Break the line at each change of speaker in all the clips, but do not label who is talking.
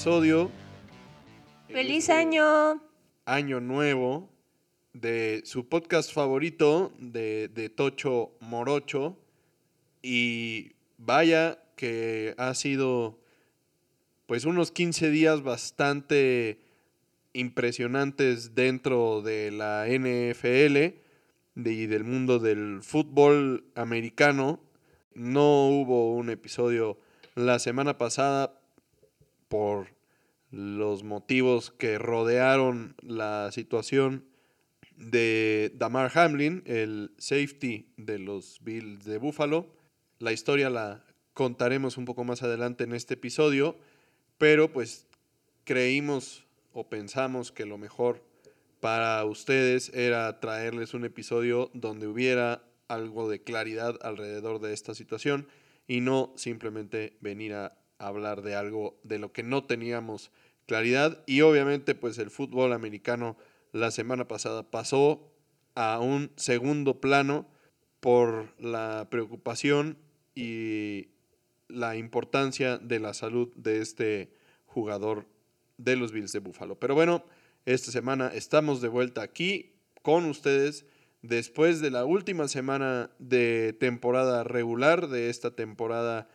episodio.
¡Feliz
Este
año!
Año nuevo de su podcast favorito de, de Tocho Morocho. Y vaya que ha sido pues unos 15 días bastante impresionantes dentro de la NFL de- y del mundo del fútbol americano. No hubo un episodio la semana pasada por los motivos que rodearon la situación de Damar Hamlin, el safety de los Bills de Buffalo. La historia la contaremos un poco más adelante en este episodio, pero pues creímos o pensamos que lo mejor para ustedes era traerles un episodio donde hubiera algo de claridad alrededor de esta situación y no simplemente venir a hablar de algo de lo que no teníamos claridad y obviamente pues el fútbol americano la semana pasada pasó a un segundo plano por la preocupación y la importancia de la salud de este jugador de los Bills de Buffalo. Pero bueno, esta semana estamos de vuelta aquí con ustedes después de la última semana de temporada regular de esta temporada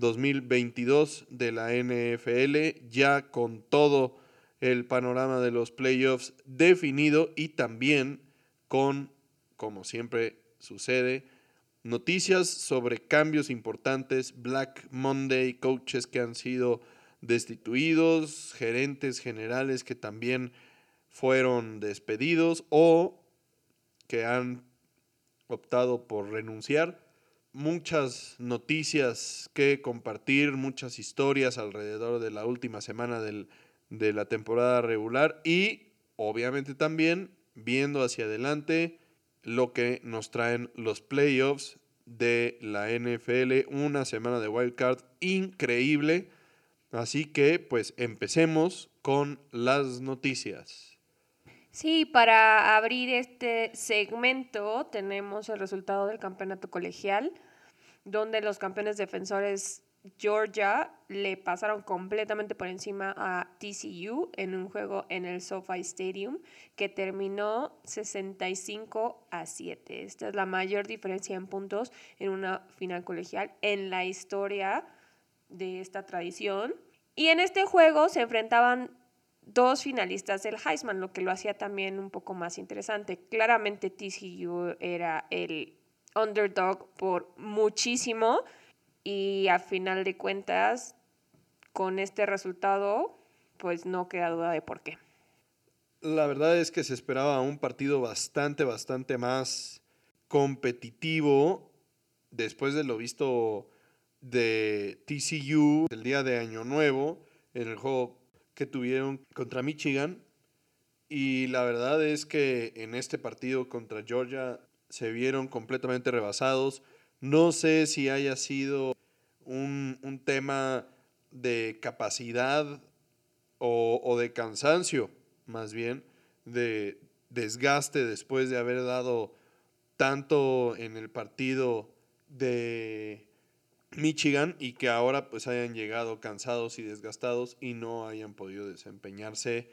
2022 de la NFL, ya con todo el panorama de los playoffs definido y también con, como siempre sucede, noticias sobre cambios importantes, Black Monday, coaches que han sido destituidos, gerentes generales que también fueron despedidos o que han optado por renunciar. Muchas noticias que compartir, muchas historias alrededor de la última semana del- de la temporada regular y obviamente también viendo hacia adelante lo que nos traen los playoffs de la NFL, una semana de wildcard increíble. Así que pues empecemos con las noticias.
Sí, para abrir este segmento tenemos el resultado del campeonato colegial, donde los campeones defensores Georgia le pasaron completamente por encima a TCU en un juego en el SoFi Stadium que terminó 65 a 7. Esta es la mayor diferencia en puntos en una final colegial en la historia de esta tradición. Y en este juego se enfrentaban dos finalistas del Heisman, lo que lo hacía también un poco más interesante. Claramente TCU era el underdog por muchísimo y a final de cuentas, con este resultado, pues no queda duda de por qué.
La verdad es que se esperaba un partido bastante, bastante más competitivo después de lo visto de TCU el día de Año Nuevo en el juego que tuvieron contra Michigan. Y la verdad es que en este partido contra Georgia se vieron completamente rebasados. No sé si haya sido un, un tema de capacidad o, o de cansancio, más bien, de desgaste después de haber dado tanto en el partido de Michigan y que ahora pues hayan llegado cansados y desgastados y no hayan podido desempeñarse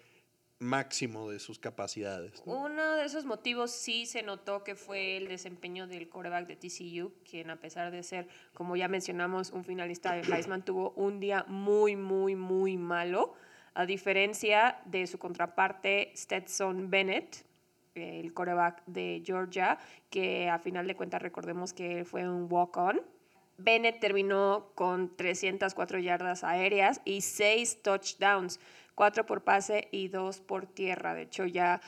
máximo de sus capacidades. ¿no?
Uno de esos motivos sí se notó que fue el desempeño del quarterback de TCU, quien a pesar de ser, como ya mencionamos, un finalista de Heisman, tuvo un día muy, muy, muy malo, a diferencia de su contraparte Stetson Bennett, el quarterback de Georgia, que a final de cuentas recordemos que fue un walk-on. Bennett terminó con 304 yardas aéreas y 6 touchdowns, 4 por pase y 2 por tierra. De hecho, ya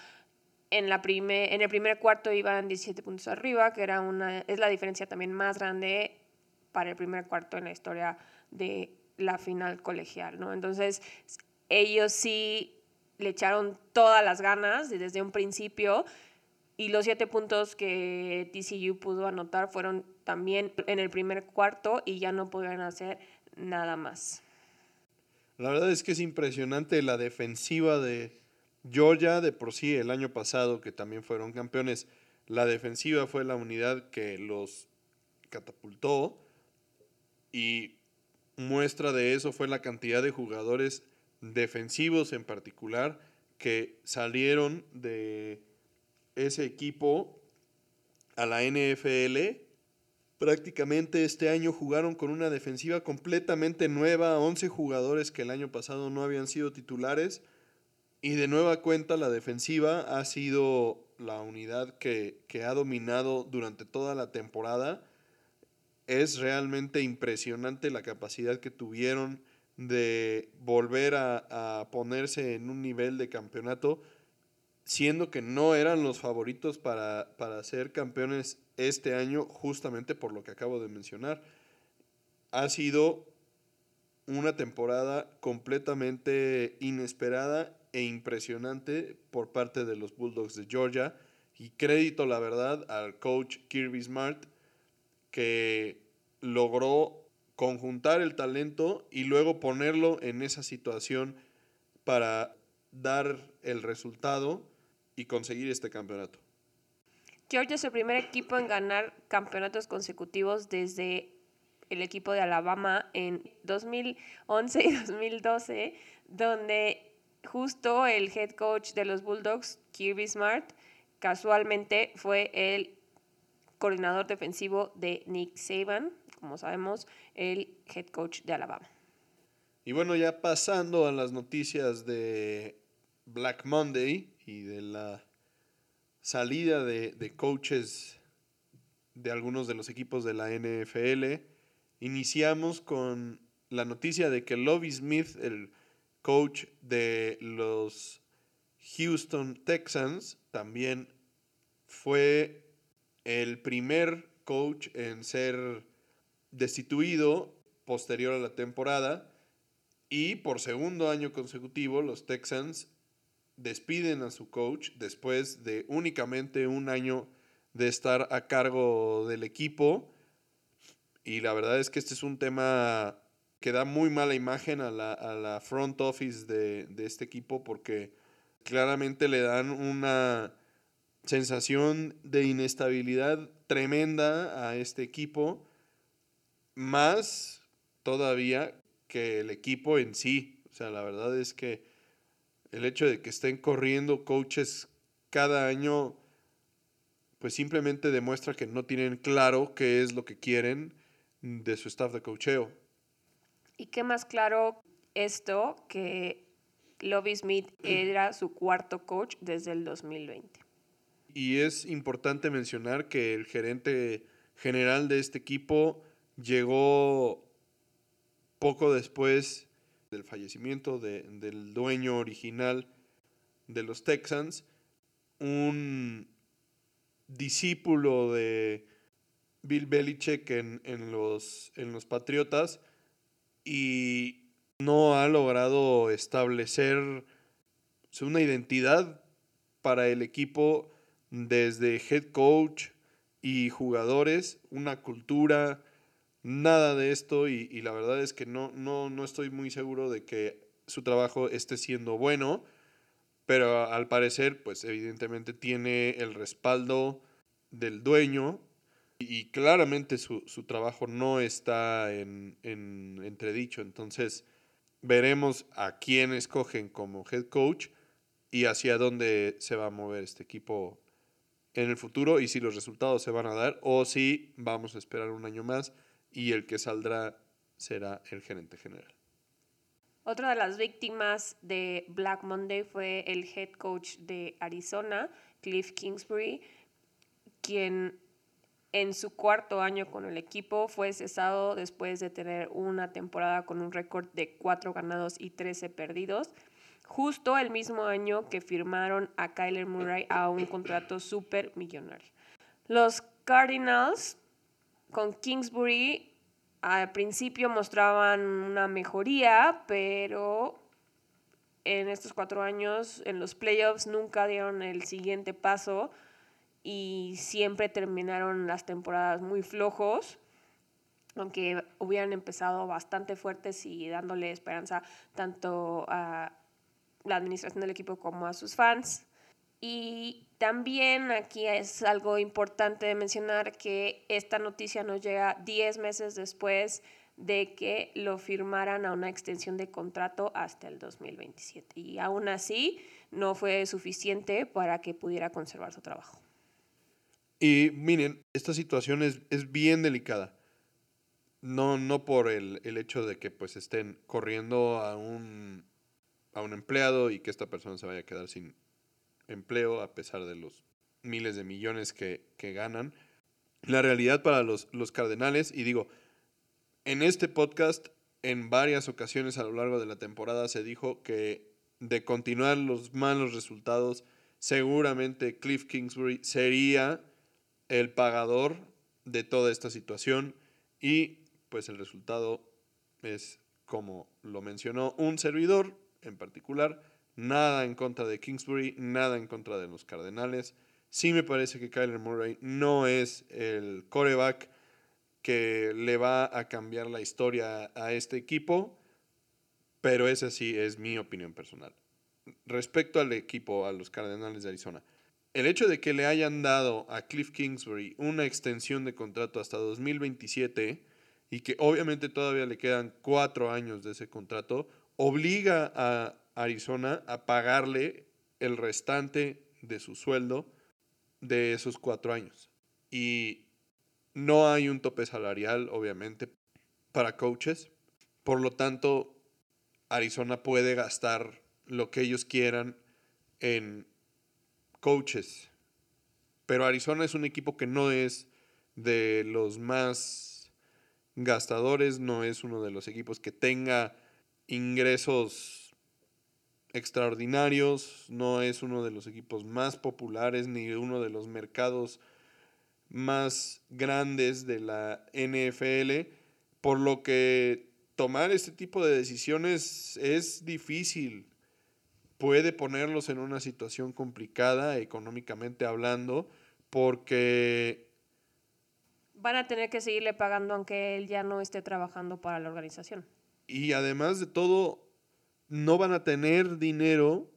en, el primer cuarto iban 17 puntos arriba, que era una, es la diferencia también más grande para el primer cuarto en la historia de la final colegial, ¿no? Entonces, ellos sí le echaron todas las ganas desde un principio y los siete puntos que TCU pudo anotar fueron también en el primer cuarto y ya no pudieron hacer nada más.
La verdad es que es impresionante la defensiva de Georgia de por sí el año pasado, que también fueron campeones. La defensiva fue la unidad que los catapultó y muestra de eso fue la cantidad de jugadores defensivos en particular que salieron de ese equipo a la NFL. Prácticamente este año jugaron con una defensiva completamente nueva, 11 jugadores que el año pasado no habían sido titulares. Y de nueva cuenta la defensiva ha sido la unidad que, que ha dominado durante toda la temporada. Es realmente impresionante la capacidad que tuvieron de volver a, ponerse en un nivel de campeonato, siendo que no eran los favoritos para, para ser campeones este año, justamente por lo que acabo de mencionar. Ha sido una temporada completamente inesperada e impresionante por parte de los Bulldogs de Georgia. Y crédito, la verdad, al coach Kirby Smart, que logró conjuntar el talento y luego ponerlo en esa situación para dar el resultado y conseguir este campeonato.
Georgia es el primer equipo en ganar campeonatos consecutivos desde el equipo de Alabama en 2011 y 2012, donde justo el head coach de los Bulldogs, Kirby Smart, casualmente fue el coordinador defensivo de Nick Saban, como sabemos, el head coach de Alabama.
Y bueno, ya pasando a las noticias de Black Monday y de la salida de, de coaches de algunos de los equipos de la NFL, iniciamos con la noticia de que Lovie Smith, el coach de los Houston Texans, también fue el primer coach en ser destituido posterior a la temporada y por segundo año consecutivo los Texans despiden a su coach después de únicamente un año de estar a cargo del equipo y la verdad es que este es un tema que da muy mala imagen a la, front office de, de este equipo porque claramente le dan una sensación de inestabilidad tremenda a este equipo más todavía que el equipo en sí. O sea, la verdad es que el hecho de que estén corriendo coaches cada año, pues simplemente demuestra que no tienen claro qué es lo que quieren de su staff de coacheo.
¿Y qué más claro esto que Lobby Smith era su cuarto coach desde el 2020?
Y es importante mencionar que el gerente general de este equipo llegó poco después del fallecimiento del dueño original de los Texans, un discípulo de Bill Belichick en, en, los, en los Patriotas y no ha logrado establecer una identidad para el equipo desde head coach y jugadores, una cultura, nada de esto y, la verdad es que no, no, no estoy muy seguro de que su trabajo esté siendo bueno, pero al parecer, pues evidentemente tiene el respaldo del dueño y, claramente su, trabajo no está en, en entredicho. Entonces, veremos a quién escogen como head coach y hacia dónde se va a mover este equipo en el futuro y si los resultados se van a dar o si vamos a esperar un año más y el que saldrá será el gerente general.
Otra de las víctimas de Black Monday fue el head coach de Arizona, Cliff Kingsbury, quien en su cuarto año con el equipo fue cesado después de tener una temporada con un récord de 4 ganados y 13 perdidos, justo el mismo año que firmaron a Kyler Murray a un contrato súper millonario. Los Cardinals con Kingsbury al principio mostraban una mejoría, pero en estos cuatro años, en los playoffs, nunca dieron el siguiente paso y siempre terminaron las temporadas muy flojos, aunque hubieran empezado bastante fuertes y dándole esperanza tanto a la administración del equipo como a sus fans. Y también aquí es algo importante de mencionar que esta noticia nos llega 10 meses después de que lo firmaran a una extensión de contrato hasta el 2027. Y aún así no fue suficiente para que pudiera conservar su trabajo.
Y miren, esta situación es, es bien delicada. No, no por el, el, hecho de que pues estén corriendo a un, a un empleado y que esta persona se vaya a quedar sin empleo a pesar de los miles de millones que, que ganan. La realidad para los, los Cardenales, y digo, en este podcast en varias ocasiones a lo largo de la temporada se dijo que de continuar los malos resultados, seguramente Cliff Kingsbury sería el pagador de toda esta situación y pues el resultado es como lo mencionó un servidor en particular, nada en contra de Kingsbury, nada en contra de los Cardenales. Sí me parece que Kyler Murray no es el coreback que le va a cambiar la historia a este equipo, pero esa sí es mi opinión personal. Respecto al equipo, a los Cardenales de Arizona, el hecho de que le hayan dado a Cliff Kingsbury una extensión de contrato hasta 2027 y que obviamente todavía le quedan cuatro años de ese contrato, obliga a Arizona a pagarle el restante de su sueldo de esos cuatro años. Y no hay un tope salarial, obviamente, para coaches. Por lo tanto, Arizona puede gastar lo que ellos quieran en coaches. Pero Arizona es un equipo que no es de los más gastadores, no es uno de los equipos que tenga ingresos extraordinarios, no es uno de los equipos más populares ni uno de los mercados más grandes de la NFL, por lo que tomar este tipo de decisiones es difícil puede ponerlos en una situación complicada económicamente hablando porque
van a tener que seguirle pagando aunque él ya no esté trabajando para la organización.
Y además de todo, no van a tener dinero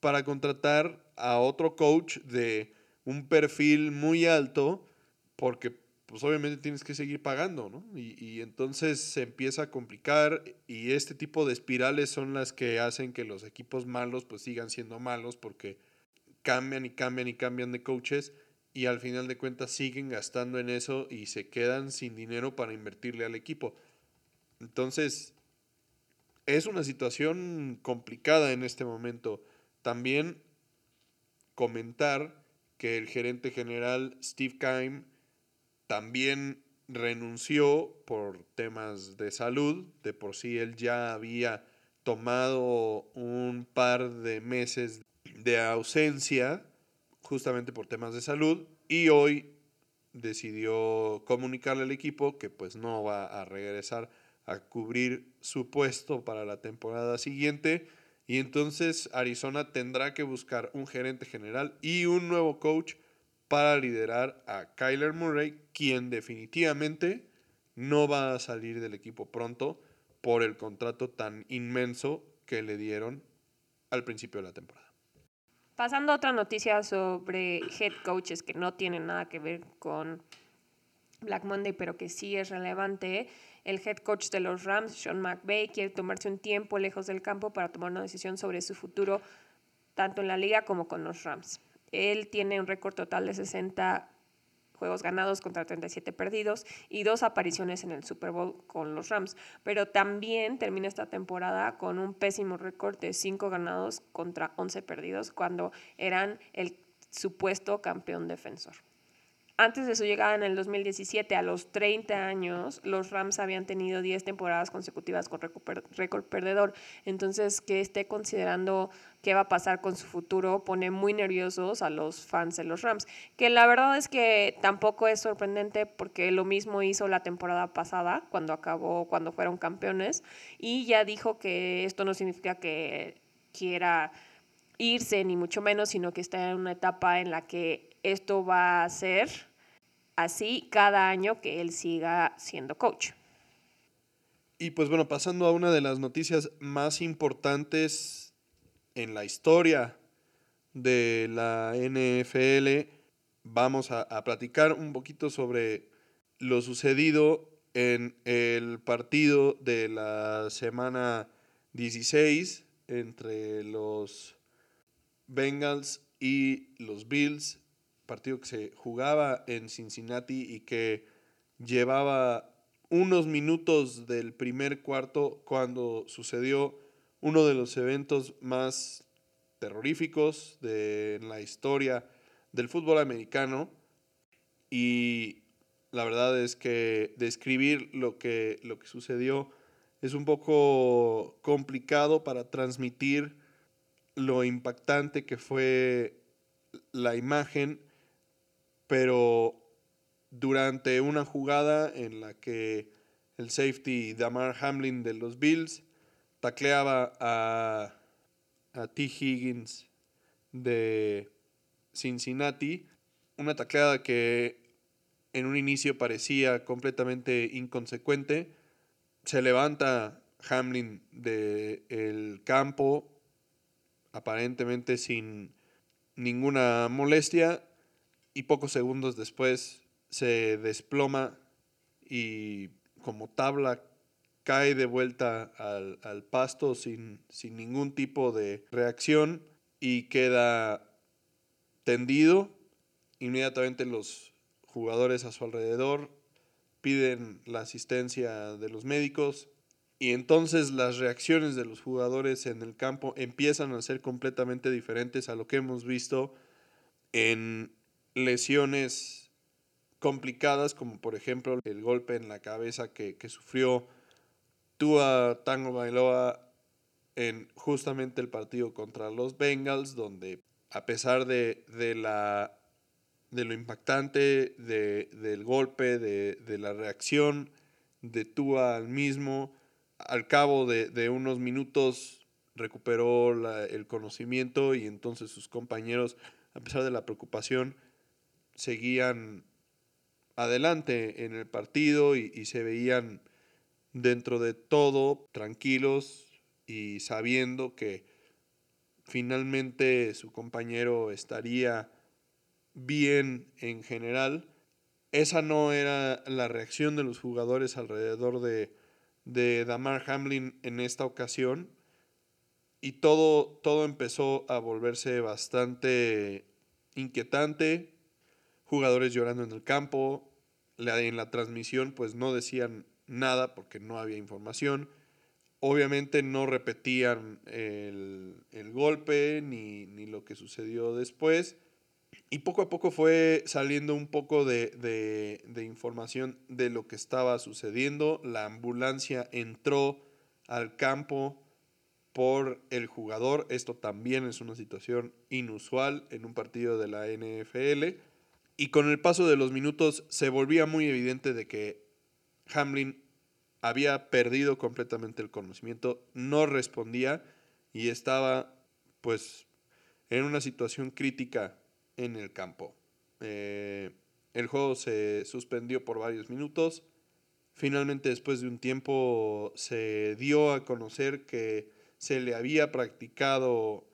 para contratar a otro coach de un perfil muy alto porque pues obviamente tienes que seguir pagando, ¿no? Y, entonces se empieza a complicar y este tipo de espirales son las que hacen que los equipos malos pues sigan siendo malos porque cambian y cambian y cambian de coaches y al final de cuentas siguen gastando en eso y se quedan sin dinero para invertirle al equipo. Entonces, es una situación complicada en este momento. También comentar que el gerente general Steve Keim también renunció por temas de salud. De por sí él ya había tomado un par de meses de ausencia justamente por temas de salud y hoy decidió comunicarle al equipo que pues no va a regresar a cubrir su puesto para la temporada siguiente y entonces Arizona tendrá que buscar un gerente general y un nuevo coach para liderar a Kyler Murray, quien definitivamente no va a salir del equipo pronto por el contrato tan inmenso que le dieron al principio de la temporada.
Pasando a otra noticia sobre head coaches que no tienen nada que ver con Black Monday, pero que sí es relevante. El head coach de los Rams, Sean McVay, quiere tomarse un tiempo lejos del campo para tomar una decisión sobre su futuro, tanto en la liga como con los Rams. Él tiene un récord total de 60 juegos ganados contra 37 perdidos y dos apariciones en el Super Bowl con los Rams. Pero también termina esta temporada con un pésimo récord de 5 ganados contra 11 perdidos cuando eran el supuesto campeón defensor. Antes de su llegada en el 2017, a los 30 años, los Rams habían tenido 10 temporadas consecutivas con récord perdedor. Entonces, que esté considerando qué va a pasar con su futuro pone muy nerviosos a los fans de los Rams. Que la verdad es que tampoco es sorprendente porque lo mismo hizo la temporada pasada, cuando acabó, cuando fueron campeones. Y ya dijo que esto no significa que quiera irse, ni mucho menos, sino que está en una etapa en la que esto va a ser así cada año que él siga siendo coach.
Y pues bueno, pasando a una de las noticias más importantes en la historia de la NFL, vamos a, platicar un poquito sobre lo sucedido en el partido de la semana 16 entre los Bengals y los Bills, partido que se jugaba en Cincinnati y que llevaba unos minutos del primer cuarto cuando sucedió uno de los eventos más terroríficos de la historia del fútbol americano. Y la verdad es que describir lo que, lo que sucedió es un poco complicado para transmitir lo impactante que fue la imagen, pero durante una jugada en la que el safety Damar Hamlin de los Bills tacleaba a, a T. Higgins de Cincinnati, una tacleada que en un inicio parecía completamente inconsecuente, se levanta Hamlin del campo, aparentemente sin ninguna molestia, y pocos segundos después se desploma y como tabla cae de vuelta al, al pasto sin, sin ningún tipo de reacción y queda tendido. Inmediatamente los jugadores a su alrededor piden la asistencia de los médicos y entonces las reacciones de los jugadores en el campo empiezan a ser completamente diferentes a lo que hemos visto en lesiones complicadas como por ejemplo el golpe en la cabeza que, que sufrió Tua Tango Bailoa en justamente el partido contra los Bengals donde a pesar de, de la de lo impactante de, del golpe, de, de, la reacción de Tua al mismo. Al cabo de, unos minutos recuperó el conocimiento y entonces sus compañeros, a pesar de la preocupación, seguían adelante en el partido y, y se veían dentro de todo tranquilos y sabiendo que finalmente su compañero estaría bien en general. Esa no era la reacción de los jugadores alrededor de, de Damar Hamlin en esta ocasión. Y todo, todo empezó a volverse bastante inquietante. Jugadores llorando en el campo. En la transmisión pues no decían nada porque no había información. Obviamente no repetían el, el golpe ni, ni lo que sucedió después y poco a poco fue saliendo un poco de, de, de, información de lo que estaba sucediendo. La ambulancia entró al campo por el jugador. Esto también es una situación inusual en un partido de la NFL. Y con el paso de los minutos se volvía muy evidente de que Hamlin había perdido completamente el conocimiento, no respondía y estaba pues en una situación crítica en el campo. Eh, el juego se suspendió por varios minutos. Finalmente, después de un tiempo, se dio a conocer que se le había practicado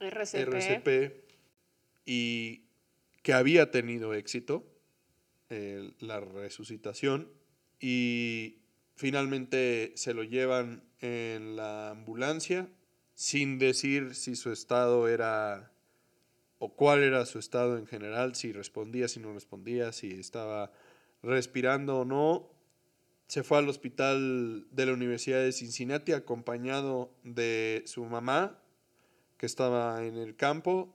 RCP,
RCP y que había tenido éxito la resucitación y finalmente se lo llevan en la ambulancia sin decir si su estado era o cuál era su estado en general, si respondía, si no respondía, si estaba respirando o no. Se fue al hospital de la Universidad de Cincinnati acompañado de su mamá, que estaba en el campo,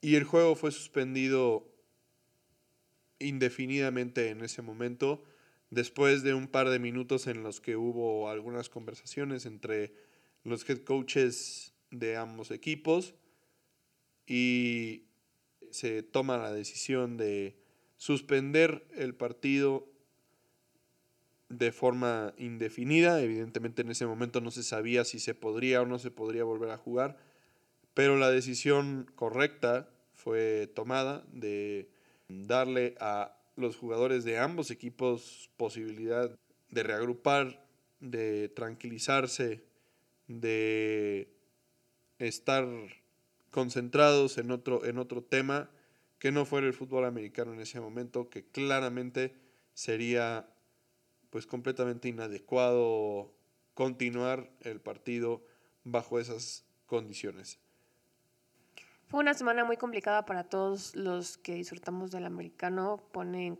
y el juego fue suspendido indefinidamente en ese momento, después de un par de minutos en los que hubo algunas conversaciones entre los head coaches de ambos equipos y se toma la decisión de suspender el partido de forma indefinida. Evidentemente en ese momento no se sabía si se podría o no se podría volver a jugar, pero la decisión correcta fue tomada de darle a los jugadores de ambos equipos posibilidad de reagrupar, de tranquilizarse, de estar concentrados en otro, en otro tema que no fuera el fútbol americano en ese momento, que claramente sería pues completamente inadecuado continuar el partido bajo esas condiciones.
Fue una semana muy complicada para todos los que disfrutamos del americano. Pone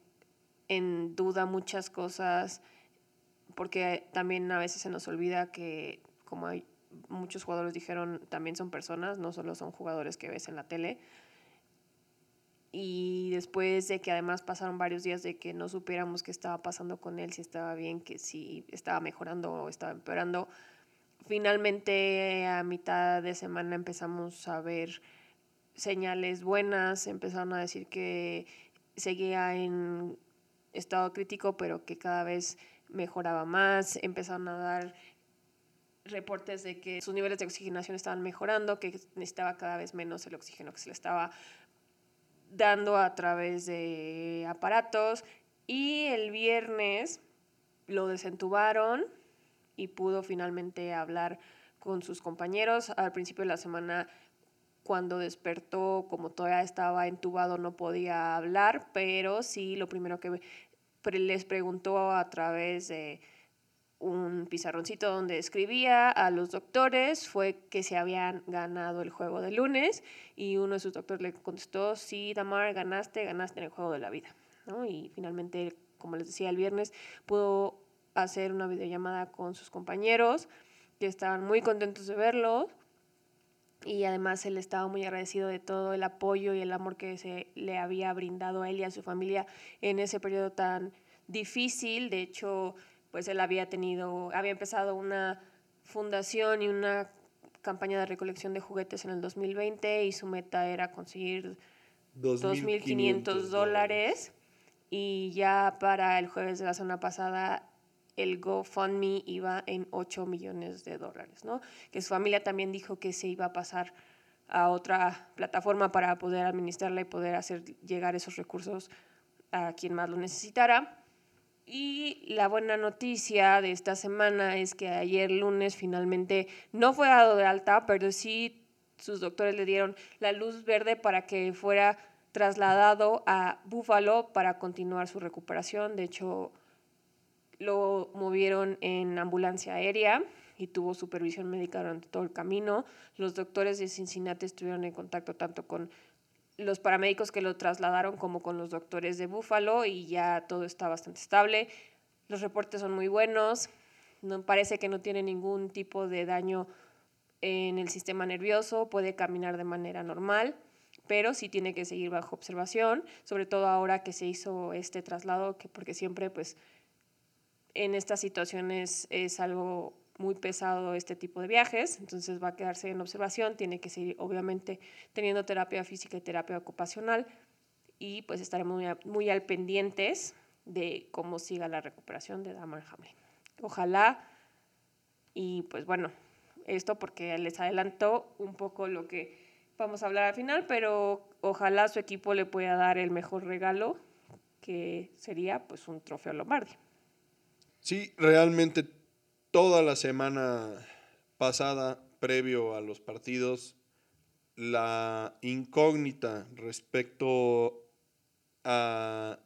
en duda muchas cosas porque también a veces se nos olvida que, como hay muchos jugadores dijeron, también son personas, no solo son jugadores que ves en la tele. Y después de que además pasaron varios días de que no supiéramos qué estaba pasando con él, si estaba bien, que si estaba mejorando o estaba empeorando, finalmente a mitad de semana empezamos a ver señales buenas, empezaron a decir que seguía en estado crítico, pero que cada vez mejoraba más, empezaron a dar reportes de que sus niveles de oxigenación estaban mejorando, que necesitaba cada vez menos el oxígeno que se le estaba dando a través de aparatos. Y el viernes lo desentubaron y pudo finalmente hablar con sus compañeros. Al principio de la semana cuando despertó, como todavía estaba entubado, no podía hablar, pero sí lo primero que les preguntó a través de un pizarroncito donde escribía a los doctores fue que se habían ganado el juego de lunes y uno de sus doctores le contestó, sí, Damar, ganaste, ganaste en el juego de la vida. ¿no? Y finalmente, como les decía, el viernes pudo hacer una videollamada con sus compañeros que estaban muy contentos de verlo y además él estaba muy agradecido de todo el apoyo y el amor que se le había brindado a él y a su familia en ese periodo tan difícil. De hecho, pues él había tenido, había empezado una fundación y una campaña de recolección de juguetes en el 2020 y su meta era conseguir 2.500 dólares y ya para el jueves de la semana pasada el GoFundMe iba en 8 millones de dólares, ¿no? Que su familia también dijo que se iba a pasar a otra plataforma para poder administrarla y poder hacer llegar esos recursos a quien más lo necesitara. Y la buena noticia de esta semana es que ayer lunes finalmente no fue dado de alta, pero sí sus doctores le dieron la luz verde para que fuera trasladado a Buffalo para continuar su recuperación. De hecho, lo movieron en ambulancia aérea y tuvo supervisión médica durante todo el camino. Los doctores de Cincinnati estuvieron en contacto tanto con los paramédicos que lo trasladaron como con los doctores de Buffalo y ya todo está bastante estable. Los reportes son muy buenos. No parece que no tiene ningún tipo de daño en el sistema nervioso, puede caminar de manera normal, pero sí tiene que seguir bajo observación, sobre todo ahora que se hizo este traslado, que porque siempre pues en estas situaciones es algo muy pesado este tipo de viajes, entonces va a quedarse en observación, tiene que seguir obviamente teniendo terapia física y terapia ocupacional y pues estaremos muy, al pendientes de cómo siga la recuperación de Damar Hamlin. Ojalá y pues bueno, esto porque les adelanto un poco lo que vamos a hablar al final, pero ojalá su equipo le pueda dar el mejor regalo que sería pues un trofeo Lombardi.
Sí, realmente toda la semana pasada, previo a los partidos, la incógnita respecto a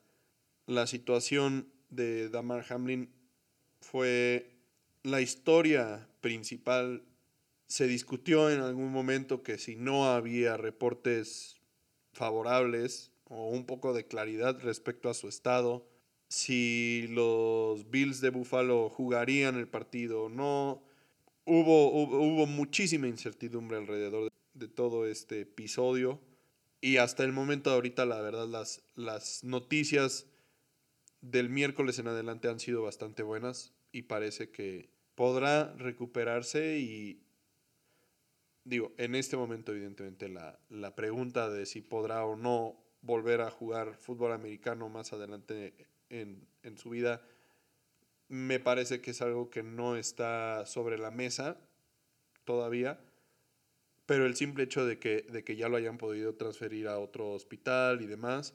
la situación de Damar Hamlin fue la historia principal. Se discutió en algún momento que si no había reportes favorables o un poco de claridad respecto a su estado, si los Bills de Buffalo jugarían el partido o no. Hubo, hubo, muchísima incertidumbre alrededor de, todo este episodio. Y hasta el momento ahorita, la verdad, las, las noticias del miércoles en adelante han sido bastante buenas y parece que podrá recuperarse y digo, en este momento evidentemente la, la pregunta de si podrá o no volver a jugar fútbol americano más adelante en, su vida, me parece que es algo que no está sobre la mesa todavía, pero el simple hecho de que, de que ya lo hayan podido transferir a otro hospital y demás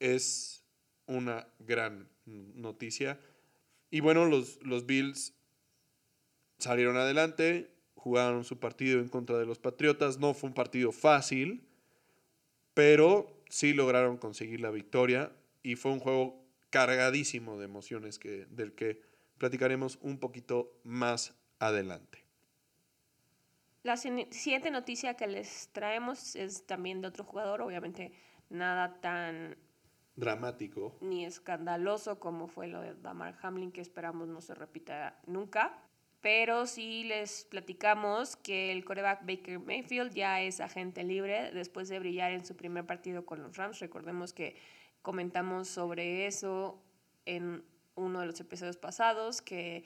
es una gran noticia. Y bueno, los, los Bills salieron adelante, jugaron su partido en contra de los Patriotas, no fue un partido fácil, pero sí lograron conseguir la victoria y fue un juego cargadísimo de emociones que, del que platicaremos un poquito más adelante.
La siguiente noticia que les traemos es también de otro jugador, obviamente nada tan
dramático
ni escandaloso como fue lo de Damar Hamlin, que esperamos no se repita nunca. Pero sí les platicamos que el coreback Baker Mayfield ya es agente libre después de brillar en su primer partido con los Rams. Recordemos que comentamos sobre eso en uno de los episodios pasados, que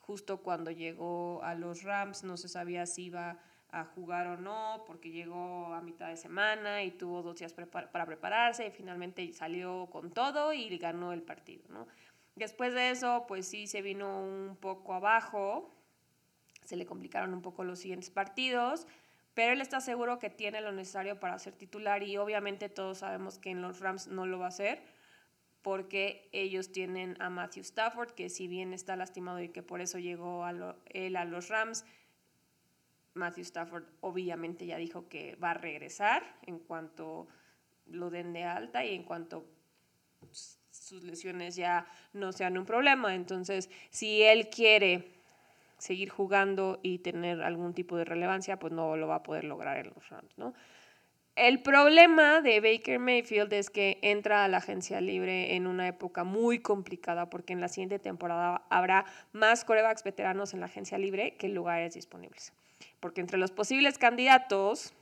justo cuando llegó a los Rams no se sabía si iba a jugar o no, porque llegó a mitad de semana y tuvo dos días para prepararse y finalmente salió con todo y ganó el partido, ¿no? Después de eso, pues sí se vino un poco abajo, se le complicaron un poco los siguientes partidos, pero él está seguro que tiene lo necesario para ser titular y obviamente todos sabemos que en los Rams no lo va a hacer porque ellos tienen a Matthew Stafford, que si bien está lastimado y que por eso llegó a él a los Rams, Matthew Stafford obviamente ya dijo que va a regresar en cuanto lo den de alta y en cuanto sus lesiones ya no sean un problema. Entonces, si él quiere seguir jugando y tener algún tipo de relevancia, pues no lo va a poder lograr en los Rams, ¿no? El problema de Baker Mayfield es que entra a la agencia libre en una época muy complicada porque en la siguiente temporada habrá más corebacks veteranos en la agencia libre que lugares disponibles. Porque entre los posibles candidatos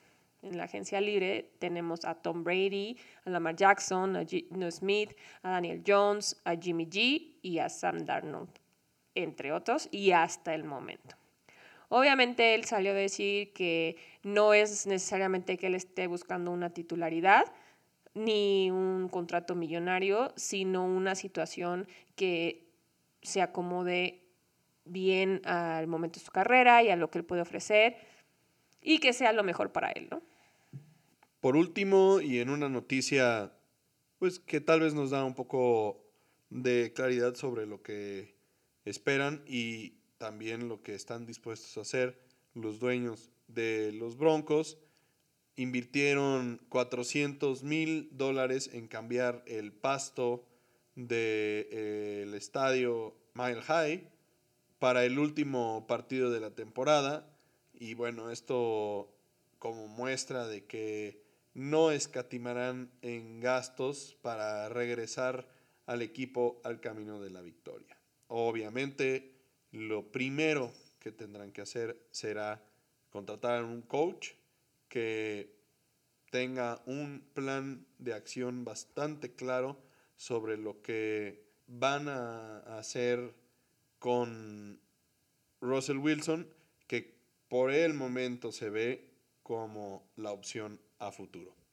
en la agencia libre tenemos a Tom Brady, a Lamar Jackson, a Gino Smith, a Daniel Jones, a Jimmy G y a Sam Darnold, entre otros, y hasta el momento. Obviamente él salió a decir que no es necesariamente que él esté buscando una titularidad ni un contrato millonario, sino una situación que se acomode bien al momento de su carrera y a lo que él puede ofrecer y que sea lo mejor para él, ¿no?
Por último, y en una noticia, pues que tal vez nos da un poco de claridad sobre lo que esperan y también lo que están dispuestos a hacer los dueños de los Broncos. Invirtieron 400 mil dólares en cambiar el pasto del de, estadio Mile High para el último partido de la temporada. Y bueno, esto como muestra de que no escatimarán en gastos para regresar al equipo al camino de la victoria. Obviamente, lo primero que tendrán que hacer será contratar a un coach que tenga un plan de acción bastante claro sobre lo que van a hacer con Russell Wilson, que por el momento se ve como la opción a futuro.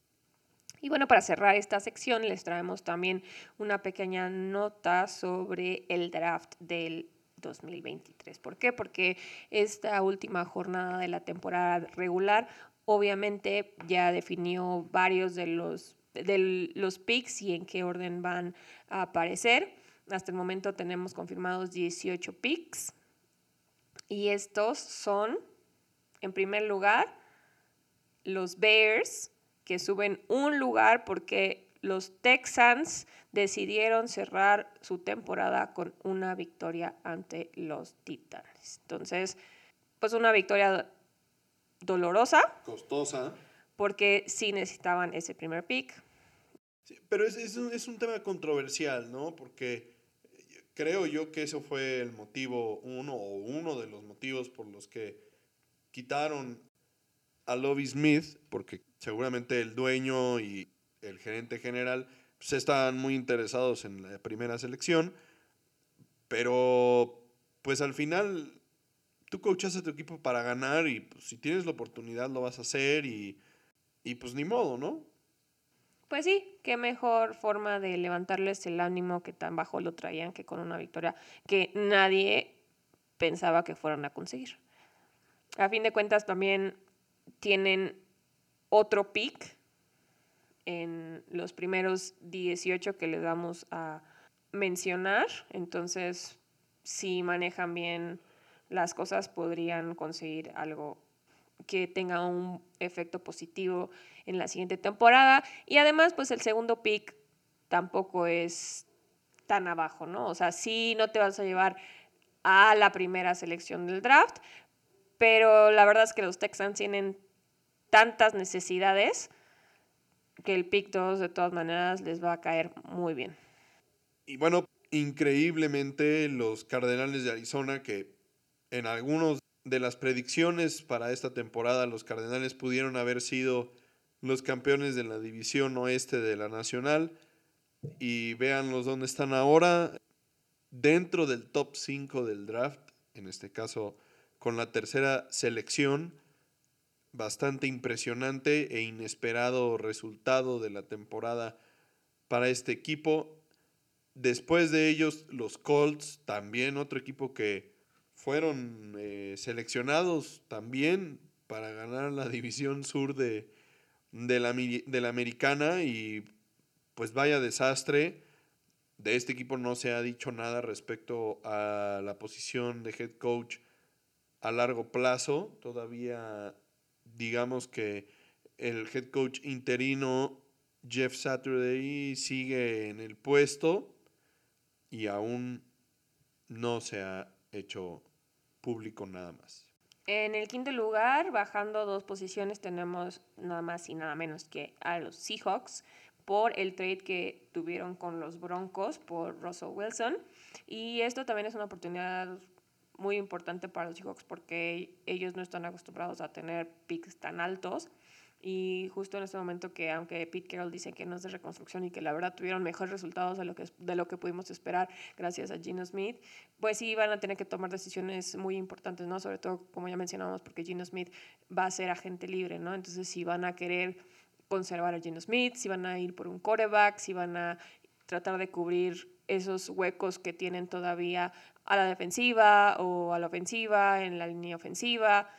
Y bueno, para cerrar esta sección les traemos también una pequeña nota sobre el draft del 2023. ¿Por qué? Porque esta última jornada de la temporada regular obviamente ya definió varios de los, de los picks y en qué orden van a aparecer. Hasta el momento tenemos confirmados 18 picks. Y estos son, en primer lugar, los Bears, que suben un lugar porque los Texans decidieron cerrar su temporada con una victoria ante los Titanes. Entonces, pues una victoria dolorosa.
Costosa.
Porque sí necesitaban ese primer pick.
pero es, es, un, es un tema controversial, ¿no? Porque creo yo que eso fue el motivo, uno o uno de los motivos por los que quitaron a Lovie Smith, porque seguramente el dueño y el gerente general pues, estaban muy interesados en la primera selección, pero pues al final tú coachas a tu equipo para ganar y pues, si tienes la oportunidad lo vas a hacer y, y pues ni modo, ¿no?
Pues sí, qué mejor forma de levantarles el ánimo que tan bajo lo traían que con una victoria que nadie pensaba que fueran a conseguir. A fin de cuentas también tienen otro pick en los primeros 18 que les vamos a mencionar. Entonces, si manejan bien las cosas, podrían conseguir algo que tenga un efecto positivo en la siguiente temporada. Y además, pues el segundo pick tampoco es tan abajo, ¿no? O sea, sí no te vas a llevar a la primera selección del draft, pero la verdad es que los Texans tienen tantas necesidades que el pick 2 de todas maneras les va a caer muy bien.
Y bueno, increíblemente los Cardenales de Arizona que en algunos de las predicciones para esta temporada los Cardenales pudieron haber sido los campeones de la división oeste de la Nacional y véanlos dónde están ahora dentro del top 5 del draft, en este caso con la tercera selección, bastante impresionante e inesperado resultado de la temporada para este equipo. Después de ellos, los Colts, también otro equipo que fueron eh, seleccionados también para ganar la división sur de, de, la, de la americana y pues vaya desastre. De este equipo no se ha dicho nada respecto a la posición de head coach a largo plazo. Todavía digamos que el head coach interino Jeff Saturday sigue en el puesto y aún no se ha hecho público nada más.
En el quinto lugar, bajando dos posiciones, tenemos nada más y nada menos que a los Seahawks por el trade que tuvieron con los Broncos por Russell Wilson. Y esto también es una oportunidad muy importante para los Seahawks porque ellos no están acostumbrados a tener picks tan altos. Y justo en este momento que aunque Pete Carroll dice que no es de reconstrucción y que la verdad tuvieron mejores resultados de lo que, de lo que pudimos esperar gracias a Gino Smith, pues sí van a tener que tomar decisiones muy importantes, ¿no? Sobre todo, como ya mencionamos, porque Gino Smith va a ser agente libre, ¿no? Entonces, si van a querer conservar a Gino Smith, si van a ir por un quarterback, si van a tratar de cubrir esos huecos que tienen todavía a la defensiva o a la ofensiva, en la línea ofensiva.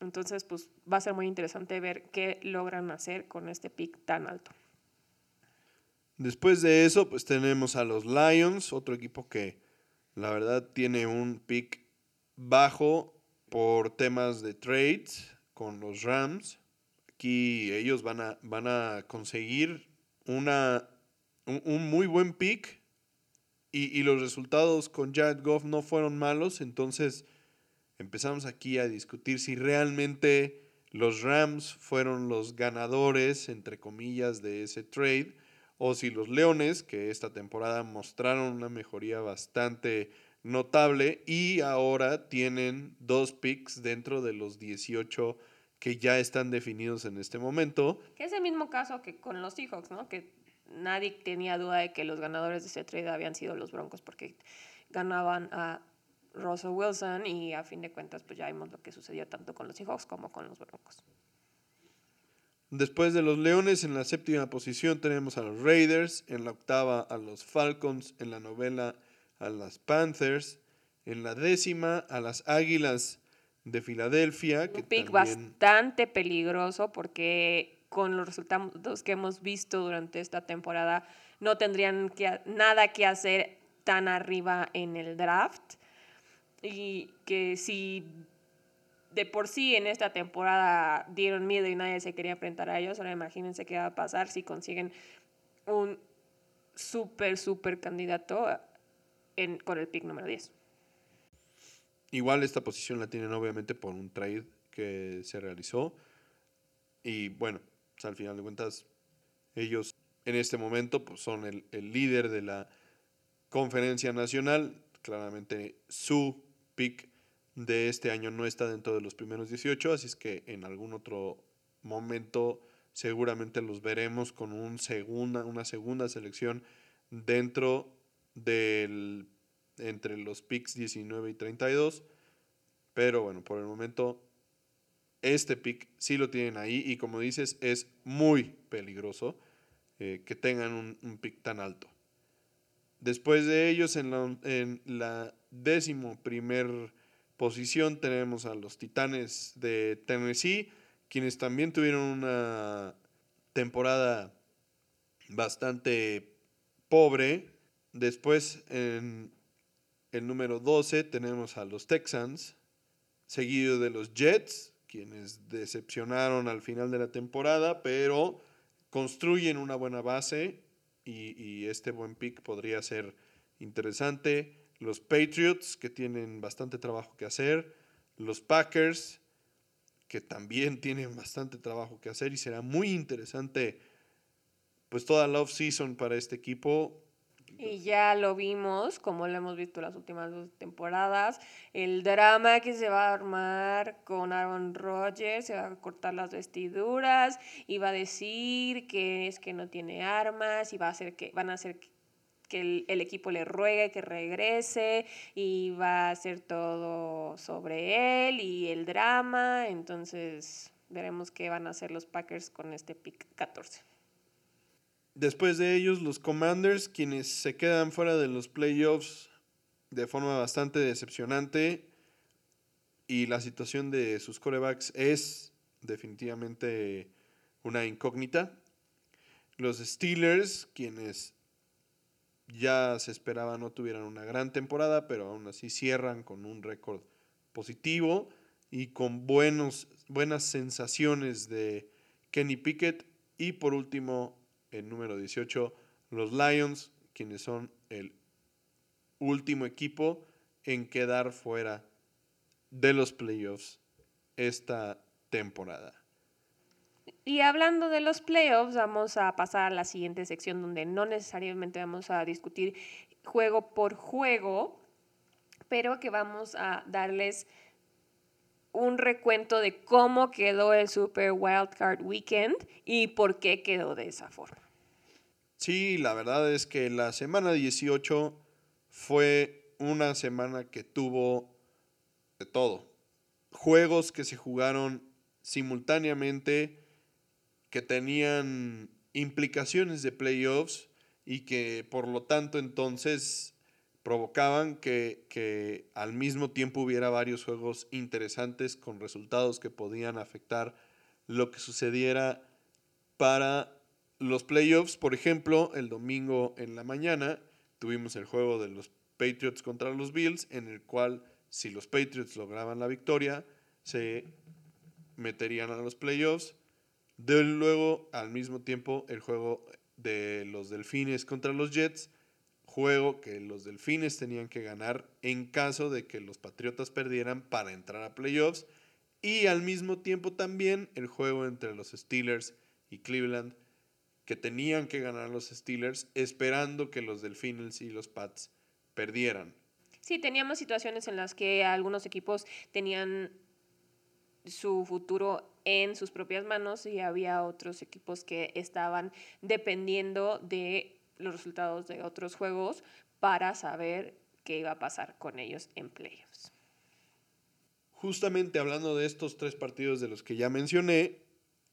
Entonces, pues va a ser muy interesante ver qué logran hacer con este pick tan alto.
Después de eso, pues tenemos a los Lions, otro equipo que la verdad tiene un pick bajo por temas de trades con los Rams. Aquí ellos van a, van a conseguir una, un, muy buen pick y, y, los resultados con Jared Goff no fueron malos, entonces empezamos aquí a discutir si realmente los Rams fueron los ganadores, entre comillas, de ese trade, o si los Leones, que esta temporada mostraron una mejoría bastante notable y ahora tienen dos picks dentro de los 18 que ya están definidos en este momento.
Que es el mismo caso que con los Seahawks, ¿no? Que nadie tenía duda de que los ganadores de ese trade habían sido los Broncos porque ganaban a Russell Wilson y a fin de cuentas pues ya vimos lo que sucedió tanto con los Seahawks como con los Broncos.
Después de los Leones, en la séptima posición tenemos a los Raiders, en la octava a los Falcons, en la novena a las Panthers, en la décima a las Águilas de Filadelfia.
Un pick bastante peligroso porque con los resultados que hemos visto durante esta temporada no tendrían nada que hacer tan arriba en el draft y que si de por sí en esta temporada dieron miedo y nadie se quería enfrentar a ellos, ahora imagínense qué va a pasar si consiguen un súper, súper candidato con el pick número 10.
Igual esta posición la tienen obviamente por un trade que se realizó. Y bueno, pues, al final de cuentas, ellos en este momento pues, son el, el líder de la conferencia nacional. Claramente su pick de este año no está dentro de los primeros 18, así es que en algún otro momento seguramente los veremos con un segunda, una segunda selección dentro del entre los picks 19 y 32. Pero bueno, por el momento este pick sí lo tienen ahí y como dices es muy peligroso eh, que tengan un, un, pick tan alto. Después de ellos en la, en la décimo primer posición tenemos a los Titanes de Tennessee, quienes también tuvieron una temporada bastante pobre. Después en el número 12 tenemos a los Texans, seguido de los Jets, quienes decepcionaron al final de la temporada, pero construyen una buena base y, este buen pick podría ser interesante. Los Patriots, que tienen bastante trabajo que hacer. Los Packers, que también tienen bastante trabajo que hacer. Y será muy interesante, pues, toda la off-season para este equipo.
Y ya lo vimos, como lo hemos visto las últimas dos temporadas, el drama que se va a armar con Aaron Rodgers, se va a cortar las vestiduras y va a decir que es que no tiene armas y va a hacer que van a hacer que el, el equipo le ruegue que regrese y va a hacer todo sobre él y el drama, entonces veremos qué van a hacer los Packers con este pick 14.
Después de ellos, los Commanders, quienes se quedan fuera de los playoffs de forma bastante decepcionante. Y la situación de sus corebacks es definitivamente una incógnita. Los Steelers, quienes ya se esperaba no tuvieran una gran temporada, pero aún así cierran con un récord positivo y con buenos, buenas sensaciones de Kenny Pickett. Y por último, el número 18, los Lions, quienes son el último equipo en quedar fuera de los playoffs esta temporada.
Y hablando de los playoffs, vamos a pasar a la siguiente sección donde no necesariamente vamos a discutir juego por juego, pero que vamos a darles un recuento de cómo quedó el Super Wildcard Weekend y por qué quedó de esa forma.
Sí, la verdad es que la semana 18 fue una semana que tuvo de todo. Juegos que se jugaron simultáneamente, que tenían implicaciones de playoffs y que por lo tanto entonces provocaban que, al mismo tiempo hubiera varios juegos interesantes con resultados que podían afectar lo que sucediera para los playoffs. Por ejemplo, el domingo en la mañana tuvimos el juego de los Patriots contra los Bills, en el cual si los Patriots lograban la victoria, se meterían a los playoffs. Luego, al mismo tiempo, el juego de los Delfines contra los Jets, juego que los Delfines tenían que ganar en caso de que los Patriotas perdieran para entrar a playoffs. Y al mismo tiempo también el juego entre los Steelers y Cleveland, que tenían que ganar los Steelers esperando que los Delfines y los Pats perdieran.
Sí, teníamos situaciones en las que algunos equipos tenían su futuro en sus propias manos y había otros equipos que estaban dependiendo de los resultados de otros juegos para saber qué iba a pasar con ellos en playoffs.
Justamente hablando de estos tres partidos de los que ya mencioné,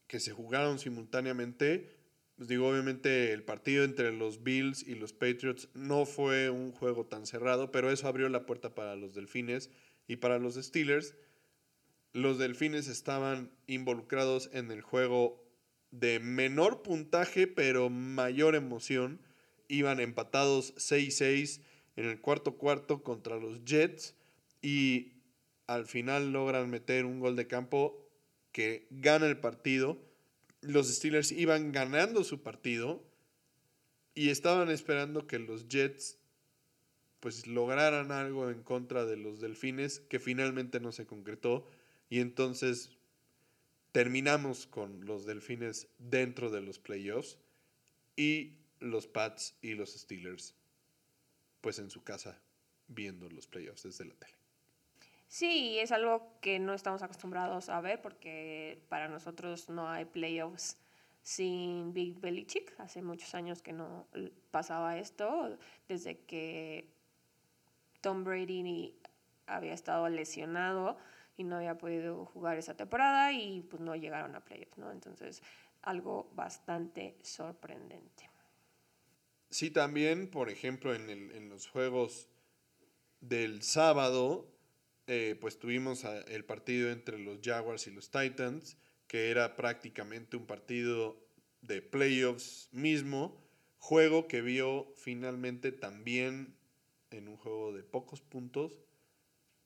que se jugaron simultáneamente, pues digo, obviamente el partido entre los Bills y los Patriots no fue un juego tan cerrado, pero eso abrió la puerta para los Delfines y para los Steelers. Los Delfines estaban involucrados en el juego de menor puntaje, pero mayor emoción iban empatados 6-6 en el cuarto cuarto contra los Jets y al final logran meter un gol de campo que gana el partido. Los Steelers iban ganando su partido y estaban esperando que los Jets pues lograran algo en contra de los Delfines que finalmente no se concretó y entonces terminamos con los Delfines dentro de los playoffs y los Pats y los Steelers, pues en su casa, viendo los playoffs desde la tele.
Sí, es algo que no estamos acostumbrados a ver porque para nosotros no hay playoffs sin Big Belichick. Hace muchos años que no pasaba esto, desde que Tom Brady había estado lesionado y no había podido jugar esa temporada y pues no llegaron a playoffs, ¿no? Entonces, algo bastante sorprendente.
Sí, también, por ejemplo, en, el, en los juegos del sábado, eh, pues tuvimos el partido entre los Jaguars y los Titans, que era prácticamente un partido de playoffs mismo, juego que vio finalmente también en un juego de pocos puntos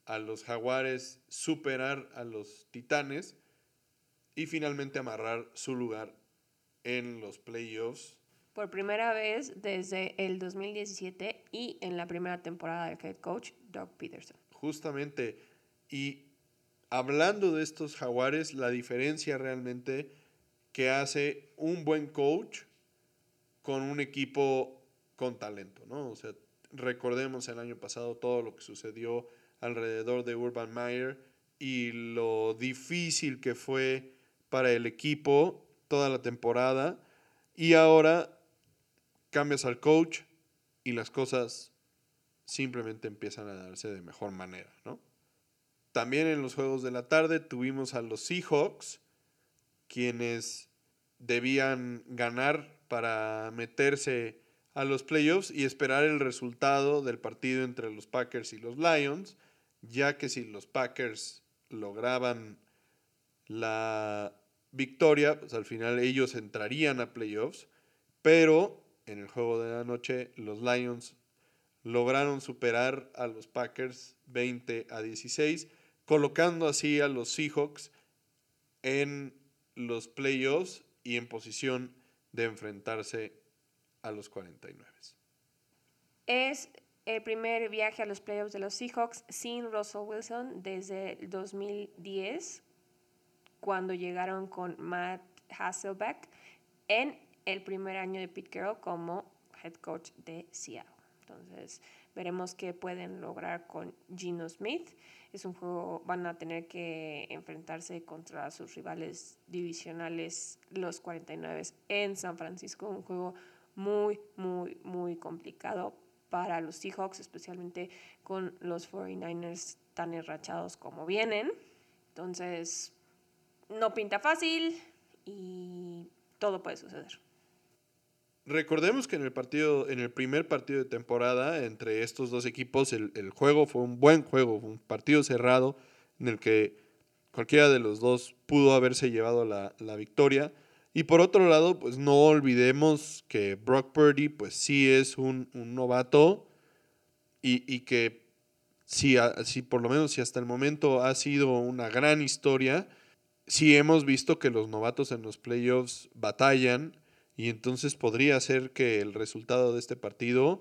a los Jaguares superar a los Titanes y finalmente amarrar su lugar en los playoffs
por primera vez desde el 2017 y en la primera temporada del head coach Doug Peterson.
Justamente, y hablando de estos jaguares, la diferencia realmente que hace un buen coach con un equipo con talento, ¿no? O sea, recordemos el año pasado todo lo que sucedió alrededor de Urban Meyer y lo difícil que fue para el equipo toda la temporada. Y ahora cambias al coach y las cosas simplemente empiezan a darse de mejor manera, ¿no? También en los juegos de la tarde tuvimos a los Seahawks, quienes debían ganar para meterse a los playoffs y esperar el resultado del partido entre los Packers y los Lions, ya que si los Packers lograban la victoria, pues al final ellos entrarían a playoffs, pero en el juego de la noche los Lions lograron superar a los Packers 20 a 16, colocando así a los Seahawks en los playoffs y en posición de enfrentarse a los 49.
Es el primer viaje a los playoffs de los Seahawks sin Russell Wilson desde el 2010, cuando llegaron con Matt Hasselbeck en el primer año de Pete Carroll como head coach de Seattle. Entonces, veremos qué pueden lograr con Gino Smith. Es un juego, van a tener que enfrentarse contra sus rivales divisionales, los 49 en San Francisco. Un juego muy, muy, muy complicado para los Seahawks, especialmente con los 49ers tan enrachados como vienen. Entonces, no pinta fácil y todo puede suceder.
Recordemos que en el partido, en el primer partido de temporada entre estos dos equipos, el, juego fue un buen juego, un partido cerrado en el que cualquiera de los dos pudo haberse llevado la, la victoria. Y por otro lado, pues no olvidemos que Brock Purdy, pues sí es un, novato y, y que si, si, por lo menos si hasta el momento ha sido una gran historia, sí hemos visto que los novatos en los playoffs batallan y entonces podría ser que el resultado de este partido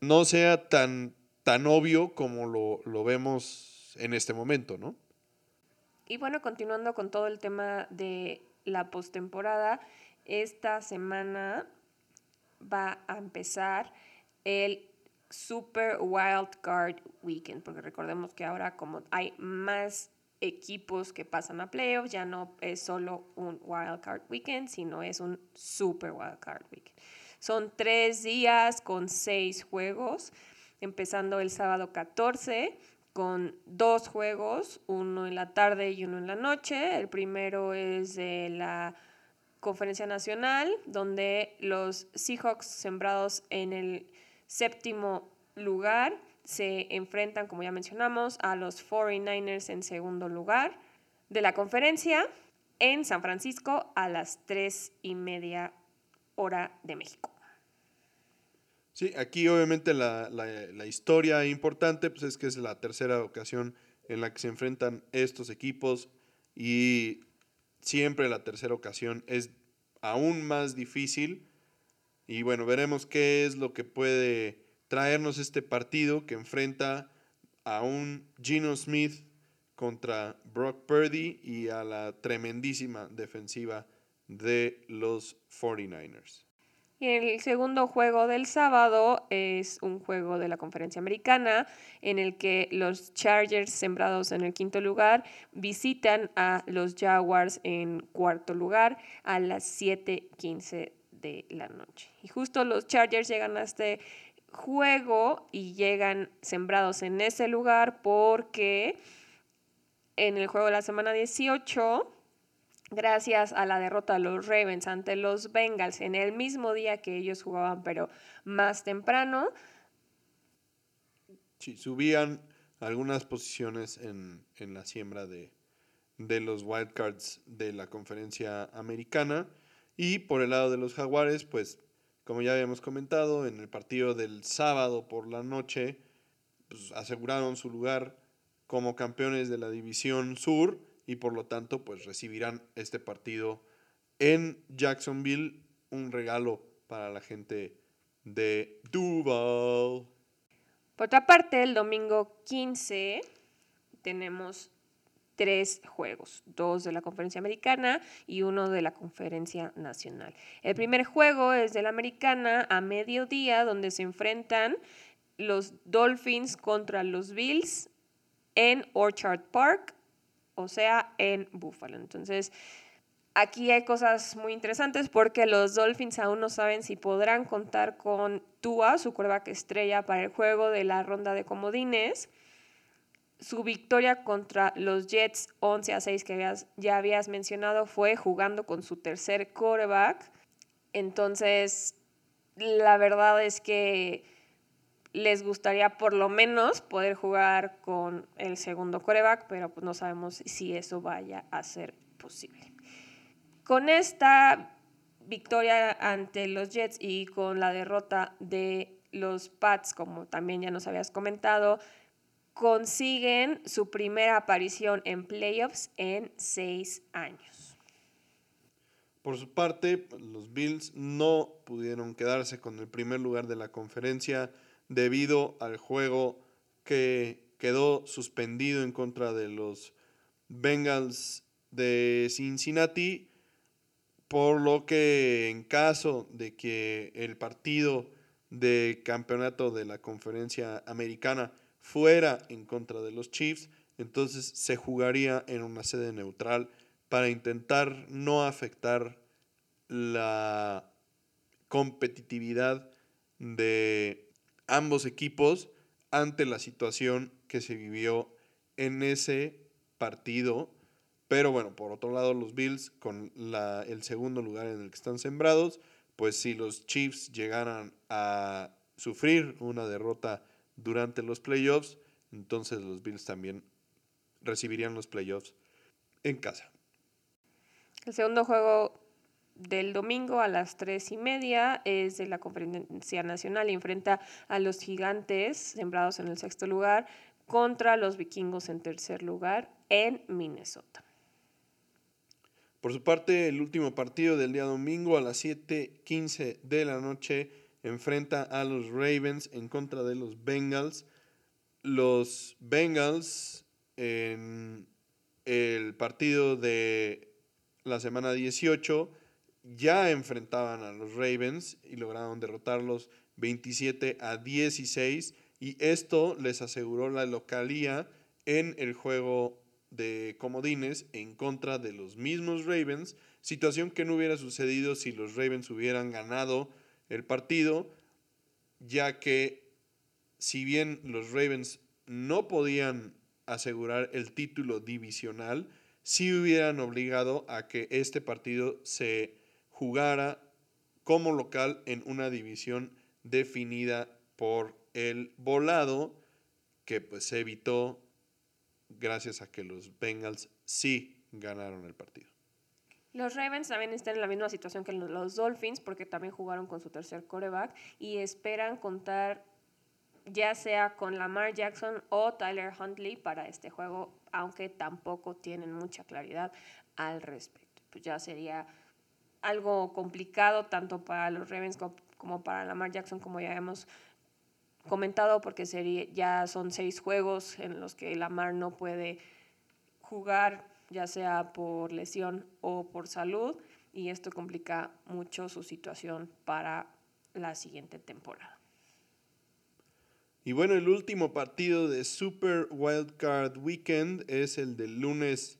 no sea tan, tan obvio como lo, lo vemos en este momento, ¿no?
Y bueno, continuando con todo el tema de la postemporada. Esta semana va a empezar el Super Wild Card Weekend, porque recordemos que ahora como hay más equipos que pasan a playoffs, ya no es solo un Wild Card Weekend, sino es un Super Wild Card Weekend. Son tres días con seis juegos, empezando el sábado 14 con dos juegos, uno en la tarde y uno en la noche. El primero es de la Conferencia Nacional, donde los Seahawks sembrados en el séptimo lugar se enfrentan, como ya mencionamos, a los 49ers en segundo lugar de la conferencia en San Francisco a las tres y media hora de México.
Sí, aquí obviamente la, historia importante pues es que es la tercera ocasión en la que se enfrentan estos equipos y siempre la tercera ocasión es aún más difícil y bueno, veremos qué es lo que puede traernos este partido que enfrenta a un Gino Smith contra Brock Purdy y a la tremendísima defensiva de los 49ers.
Y el segundo juego del sábado es un juego de la conferencia americana en el que los Chargers sembrados en el quinto lugar visitan a los Jaguars en cuarto lugar a las 7:15 de la noche. Y justo los Chargers llegan a este juego y llegan sembrados en ese lugar porque en el juego de la semana 18 gracias a la derrota de los Ravens ante los Bengals en el mismo día que ellos jugaban, pero más temprano.
Sí, subían algunas posiciones en, la siembra de, de los wildcards de la conferencia americana. Y por el lado de los jaguares, pues como ya habíamos comentado, en el partido del sábado por la noche, pues, aseguraron su lugar como campeones de la División Sur y por lo tanto pues recibirán este partido en Jacksonville, un regalo para la gente de Duval.
Por otra parte, el domingo 15 tenemos tres juegos, dos de la conferencia americana y uno de la conferencia nacional. El primer juego es de la americana a mediodía, donde se enfrentan los Dolphins contra los Bills en Orchard Park, o sea, en Buffalo. Entonces, aquí hay cosas muy interesantes porque los Dolphins aún no saben si podrán contar con Tua, su que estrella, para el juego de la ronda de comodines su victoria contra los Jets 11 a 6 que ya habías mencionado fue jugando con su tercer quarterback. Entonces, la verdad es que les gustaría por lo menos poder jugar con el segundo quarterback, pero pues no sabemos si eso vaya a ser posible. Con esta victoria ante los Jets y con la derrota de los Pats, como también ya nos habías comentado, consiguen su primera aparición en playoffs en seis años.
Por su parte, los Bills no pudieron quedarse con el primer lugar de la conferencia debido al juego que quedó suspendido en contra de los Bengals de Cincinnati, por lo que en caso de que el partido de campeonato de la conferencia americana fuera en contra de los Chiefs, entonces se jugaría en una sede neutral para intentar no afectar la competitividad de ambos equipos ante la situación que se vivió en ese partido. Pero bueno, por otro lado, los Bills con el segundo lugar en el que están sembrados, pues si los Chiefs llegaran a sufrir una derrota durante los playoffs, entonces los Bills también recibirían los playoffs en casa.
El segundo juego del domingo a las tres y media es de la conferencia nacional y enfrenta a los gigantes sembrados en el sexto lugar contra los vikingos en tercer lugar en Minnesota.
Por su parte, el último partido del día domingo a las 7:15 de la noche enfrenta a los Ravens en contra de los Bengals. Los Bengals en el partido de la semana 18 ya enfrentaban a los Ravens y lograron derrotarlos 27 a 16 y esto les aseguró la localía en el juego de comodines en contra de los mismos Ravens, situación que no hubiera sucedido si los Ravens hubieran ganado el partido, ya que si bien los Ravens no podían asegurar el título divisional, sí hubieran obligado a que este partido se jugara como local en una división definida por el volado, que pues se evitó gracias a que los Bengals sí ganaron el partido.
Los Ravens también están en la misma situación que los Dolphins porque también jugaron con su tercer coreback y esperan contar ya sea con Lamar Jackson o Tyler Huntley para este juego, aunque tampoco tienen mucha claridad al respecto. Pues ya sería algo complicado tanto para los Ravens como para Lamar Jackson, como ya hemos comentado, porque sería, ya son seis juegos en los que Lamar no puede jugar ya sea por lesión o por salud, y esto complica mucho su situación para la siguiente temporada.
Y bueno, el último partido de Super Wildcard Weekend es el del lunes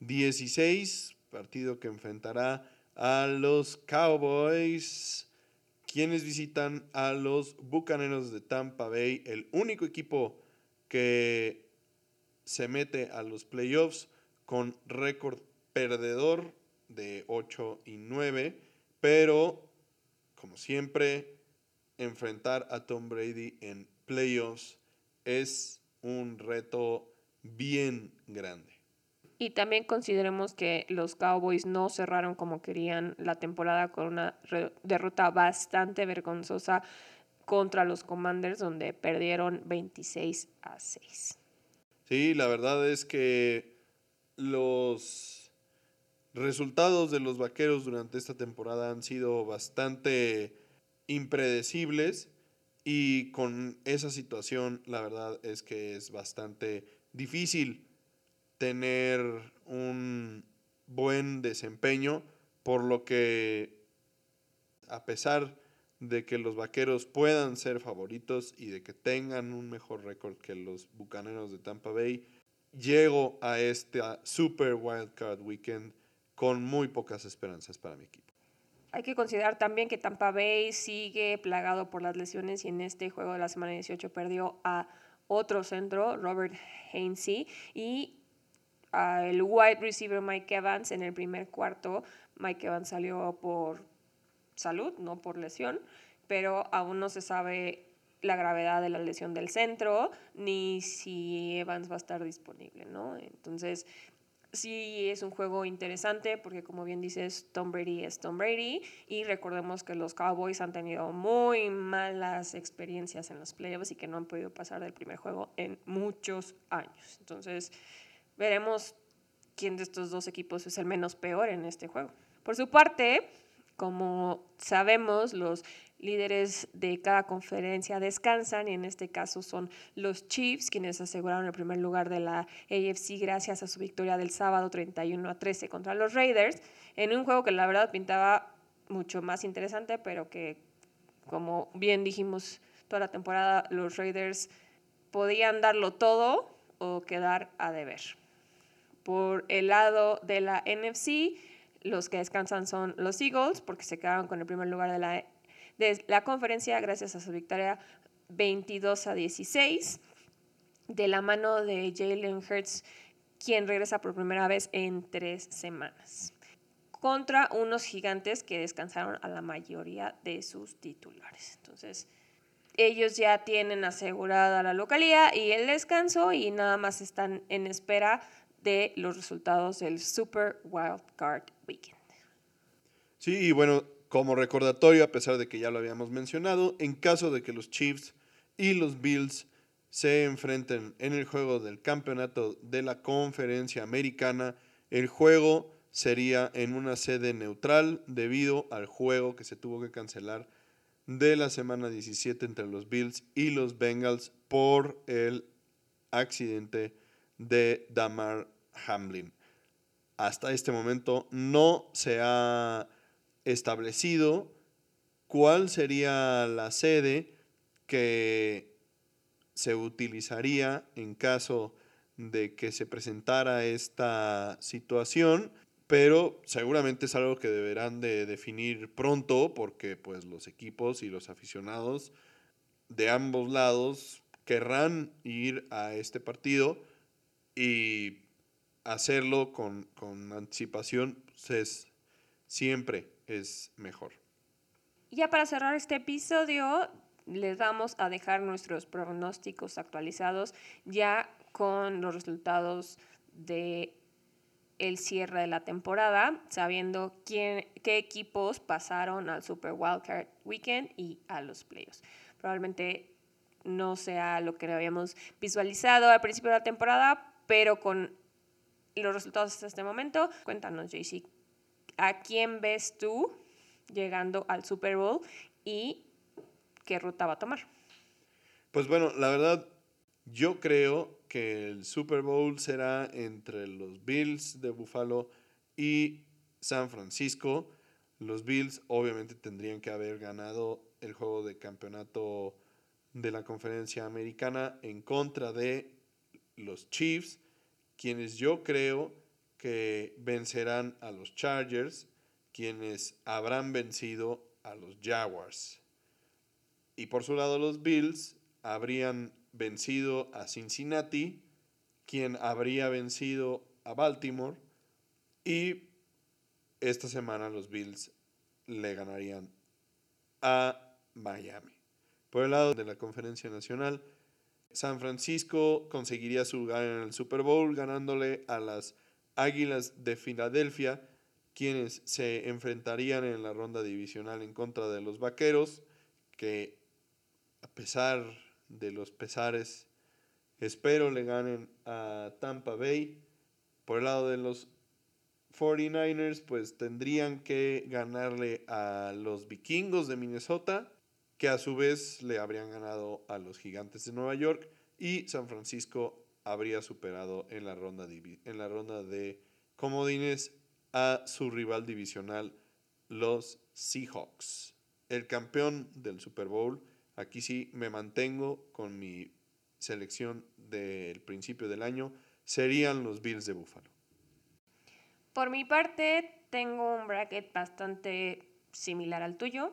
16, partido que enfrentará a los Cowboys, quienes visitan a los Bucaneros de Tampa Bay, el único equipo que se mete a los playoffs con récord perdedor de 8 y 9, pero como siempre, enfrentar a Tom Brady en playoffs es un reto bien grande.
Y también consideremos que los Cowboys no cerraron como querían la temporada con una derrota bastante vergonzosa contra los Commanders, donde perdieron 26 a 6.
Sí, la verdad es que los resultados de los vaqueros durante esta temporada han sido bastante impredecibles Y con esa situación, la verdad es que es bastante difícil tener un buen desempeño, por lo que a pesar de que los vaqueros puedan ser favoritos y de que tengan un mejor récord que los bucaneros de Tampa Bay, llego a este Super Wildcard Weekend con muy pocas esperanzas para mi equipo.
Hay que considerar también que Tampa Bay sigue plagado por las lesiones y en este juego de la semana 18 perdió a otro centro, Robert Hainsey, y al wide receiver Mike Evans en el primer cuarto. Mike Evans salió por salud, no por lesión, pero aún no se sabe la gravedad de la lesión del centro, ni si Evans va a estar disponible, ¿no? Entonces, sí es un juego interesante porque como bien dices, Tom Brady es Tom Brady y recordemos que los Cowboys han tenido muy malas experiencias en los playoffs y que no han podido pasar del primer juego en muchos años. Entonces, veremos quién de estos dos equipos es el menos peor en este juego. Por su parte, como sabemos, los líderes de cada conferencia descansan y en este caso son los Chiefs quienes aseguraron el primer lugar de la AFC gracias a su victoria del sábado 31 a 13 contra los Raiders en un juego que la verdad pintaba mucho más interesante pero que como bien dijimos toda la temporada los Raiders podían darlo todo o quedar a deber. Por el lado de la NFC, los que descansan son los Eagles porque se quedaron con el primer lugar de la de la conferencia gracias a su victoria 22 a 16 de la mano de Jalen Hurts, quien regresa por primera vez en tres semanas, contra unos gigantes que descansaron a la mayoría de sus titulares. Entonces, ellos ya tienen asegurada la localía y el descanso y nada más están en espera de los resultados del Super Wild Card Weekend.
Sí, y bueno, como recordatorio, a pesar de que ya lo habíamos mencionado, en caso de que los Chiefs y los Bills se enfrenten en el juego del campeonato de la conferencia americana, el juego sería en una sede neutral debido al juego que se tuvo que cancelar de la semana 17 entre los Bills y los Bengals por el accidente de Damar Hamlin. Hasta este momento no se ha establecido cuál sería la sede que se utilizaría en caso de que se presentara esta situación, pero seguramente es algo que deberán de definir pronto porque pues los equipos y los aficionados de ambos lados querrán ir a este partido y hacerlo con, con anticipación pues, es siempre es mejor.
Ya para cerrar este episodio, les vamos a dejar nuestros pronósticos actualizados ya con los resultados de el cierre de la temporada, sabiendo quién, qué equipos pasaron al Super Wildcard Weekend y a los playoffs. Probablemente no sea lo que habíamos visualizado al principio de la temporada, pero con los resultados hasta este momento, cuéntanos, JC, ¿a quién ves tú llegando al Super Bowl y qué ruta va a tomar?
Pues bueno, la verdad, yo creo que el Super Bowl será entre los Bills de Buffalo y San Francisco. Los Bills obviamente tendrían que haber ganado el juego de campeonato de la conferencia americana en contra de los Chiefs, quienes yo creo que vencerán a los Chargers, quienes habrán vencido a los Jaguars. Y por su lado los Bills habrían vencido a Cincinnati, quien habría vencido a Baltimore y esta semana los Bills le ganarían a Miami. Por el lado de la conferencia nacional, San Francisco conseguiría su lugar en el Super Bowl ganándole a las Águilas de Filadelfia, quienes se enfrentarían en la ronda divisional en contra de los Vaqueros, que a pesar de los pesares, espero le ganen a Tampa Bay. Por el lado de los 49ers, pues tendrían que ganarle a los vikingos de Minnesota. que a su vez le habrían ganado a los Gigantes de Nueva York y San Francisco habría superado en la ronda, en la ronda de comodines a su rival divisional, los Seahawks. El campeón del Super Bowl, aquí sí me mantengo con mi selección del principio del año, serían los Bills de Buffalo.
Por mi parte, tengo un bracket bastante similar al tuyo,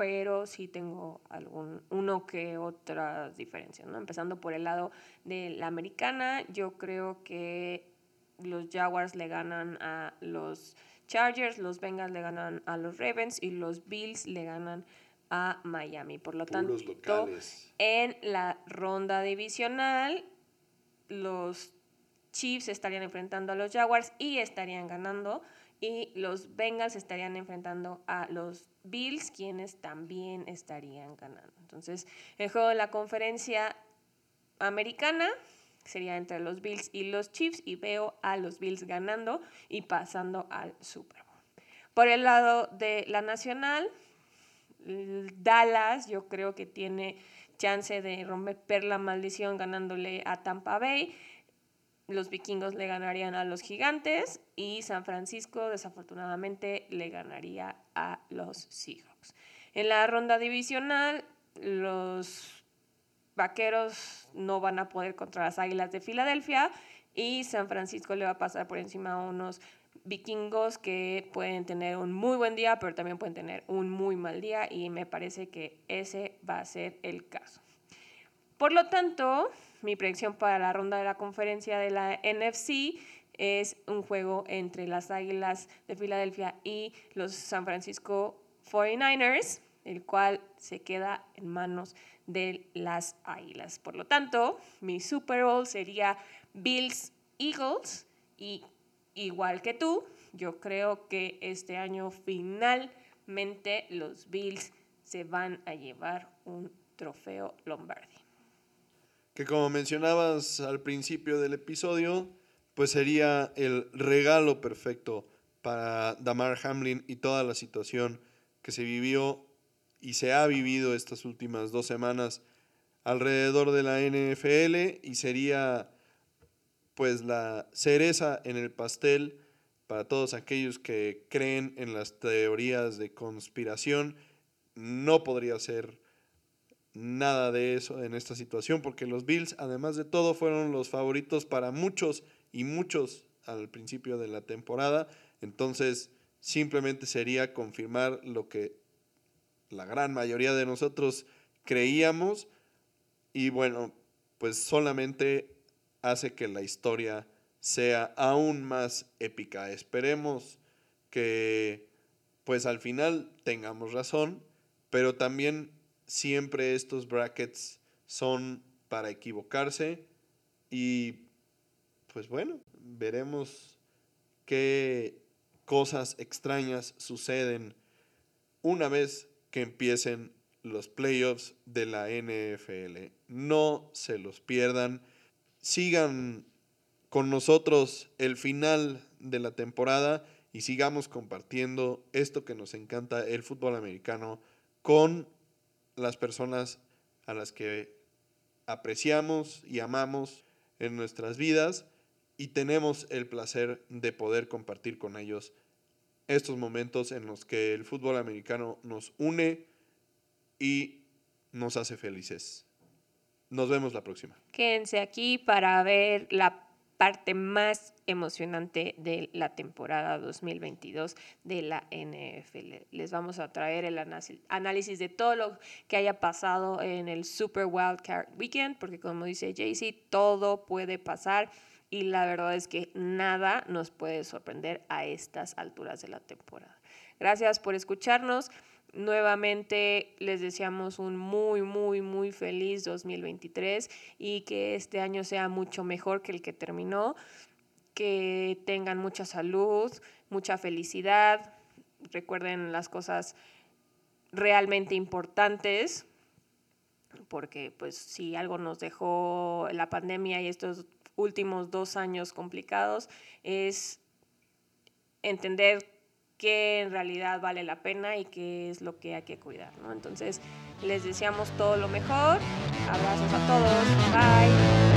pero sí tengo algún, uno que otras diferencias, ¿no? Empezando por el lado de la americana, yo creo que los Jaguars le ganan a los Chargers, los Bengals le ganan a los Ravens y los Bills le ganan a Miami. Por lo tanto, en la ronda divisional, los Chiefs estarían enfrentando a los Jaguars y estarían ganando. Y los Bengals estarían enfrentando a los Bills, quienes también estarían ganando. Entonces, el juego de la conferencia americana sería entre los Bills y los Chiefs y veo a los Bills ganando y pasando al Super Bowl. Por el lado de la nacional, Dallas yo creo que tiene chance de romper la maldición ganándole a Tampa Bay. Los vikingos le ganarían a los gigantes y San Francisco desafortunadamente le ganaría a los Seahawks. En la ronda divisional, los vaqueros no van a poder contra las águilas de Filadelfia y San Francisco le va a pasar por encima a unos vikingos que pueden tener un muy buen día, pero también pueden tener un muy mal día y me parece que ese va a ser el caso. Por lo tanto, mi predicción para la ronda de la conferencia de la NFC es un juego entre las Águilas de Filadelfia y los San Francisco 49ers, el cual se queda en manos de las Águilas. Por lo tanto, mi Super Bowl sería Bills Eagles y igual que tú, yo creo que este año finalmente los Bills se van a llevar un trofeo Lombardi.
Que como mencionabas al principio del episodio, pues sería el regalo perfecto para Damar Hamlin y toda la situación que se vivió y se ha vivido estas últimas dos semanas alrededor de la NFL y sería pues la cereza en el pastel para todos aquellos que creen en las teorías de conspiración. No podría ser nada de eso en esta situación porque los Bills, además de todo, fueron los favoritos para muchos y muchos al principio de la temporada. Entonces, simplemente sería confirmar lo que la gran mayoría de nosotros creíamos y bueno, pues solamente hace que la historia sea aún más épica. Esperemos que pues al final tengamos razón, pero también siempre estos brackets son para equivocarse y pues bueno, veremos qué cosas extrañas suceden una vez que empiecen los playoffs de la NFL. No se los pierdan. Sigan con nosotros el final de la temporada y sigamos compartiendo esto que nos encanta, el fútbol americano, con las personas a las que apreciamos y amamos en nuestras vidas y tenemos el placer de poder compartir con ellos estos momentos en los que el fútbol americano nos une y nos hace felices. Nos vemos la próxima.
Quédense aquí para ver la parte más emocionante de la temporada 2022 de la NFL. Les vamos a traer el análisis de todo lo que haya pasado en el Super Wildcard Weekend, porque como dice Jaycee, todo puede pasar y la verdad es que nada nos puede sorprender a estas alturas de la temporada. Gracias por escucharnos. Nuevamente les deseamos un muy, muy, muy feliz 2023 y que este año sea mucho mejor que el que terminó. Que tengan mucha salud, mucha felicidad. Recuerden las cosas realmente importantes, porque pues si algo nos dejó la pandemia y estos últimos dos años complicados es entender qué en realidad vale la pena y qué es lo que hay que cuidar, ¿no? Entonces, les deseamos todo lo mejor. Abrazos a todos. Bye.